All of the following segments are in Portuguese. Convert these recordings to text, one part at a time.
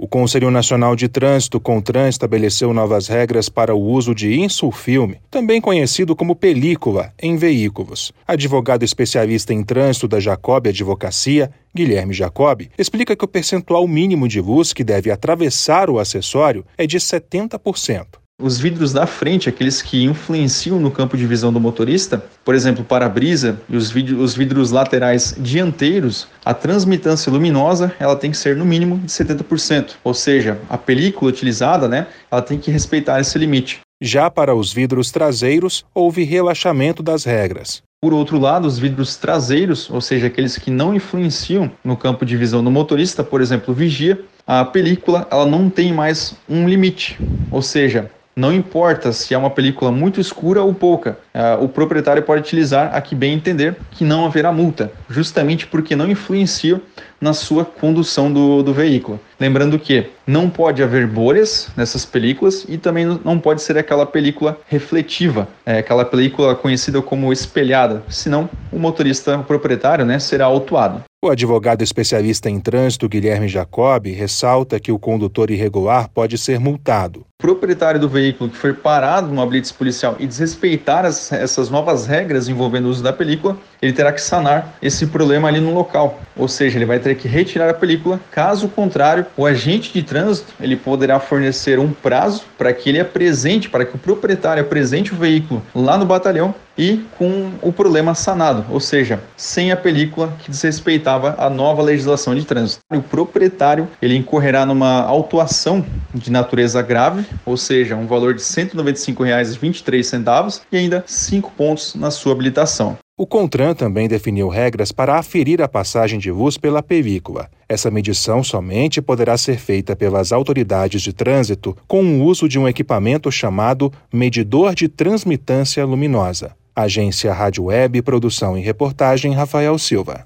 O Conselho Nacional de Trânsito, CONTRAN, estabeleceu novas regras para o uso de insulfilme, também conhecido como película, em veículos. Advogado especialista em trânsito da Jacob Advocacia, Guilherme Jacob, explica que o percentual mínimo de luz que deve atravessar o acessório é de 70%. Os vidros da frente, aqueles que influenciam no campo de visão do motorista, por exemplo, para-brisa e os, vidros, os vidros laterais dianteiros, a transmitância luminosa ela tem que ser no mínimo de 70%, ou seja, a película utilizada, né, ela tem que respeitar esse limite. Já para os vidros traseiros, houve relaxamento das regras. Por outro lado, os vidros traseiros, ou seja, aqueles que não influenciam no campo de visão do motorista, por exemplo, vigia, a película ela não tem mais um limite, ou seja, não importa se é uma película muito escura ou pouca, uh, o proprietário pode utilizar a que bem entender que não haverá multa, justamente porque não influencia na sua condução do, do veículo. Lembrando que não pode haver bolhas nessas películas e também não pode ser aquela película refletiva, é, aquela película conhecida como espelhada, senão o motorista, o proprietário, né, será autuado. O advogado especialista em trânsito Guilherme Jacob ressalta que o condutor irregular pode ser multado. Proprietário do veículo que for parado numa blitz policial e desrespeitar as, essas novas regras envolvendo o uso da película, ele terá que sanar esse problema ali no local. Ou seja, ele vai ter que retirar a película. Caso contrário, o agente de trânsito ele poderá fornecer um prazo para que ele apresente, para que o proprietário apresente o veículo lá no batalhão e com o problema sanado, ou seja, sem a película que desrespeitava a nova legislação de trânsito. O proprietário ele incorrerá numa autuação de natureza grave, ou seja, um valor de R$ 195,23 e ainda 5 pontos na sua habilitação. O CONTRAN também definiu regras para aferir a passagem de luz pela película. Essa medição somente poderá ser feita pelas autoridades de trânsito com o uso de um equipamento chamado medidor de transmitância luminosa. Agência Rádio Web, produção e reportagem Rafael Silva.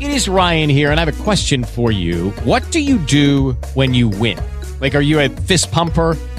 It is Ryan here and I have a question for you. What do you do when you win? Like are you a fist pumper?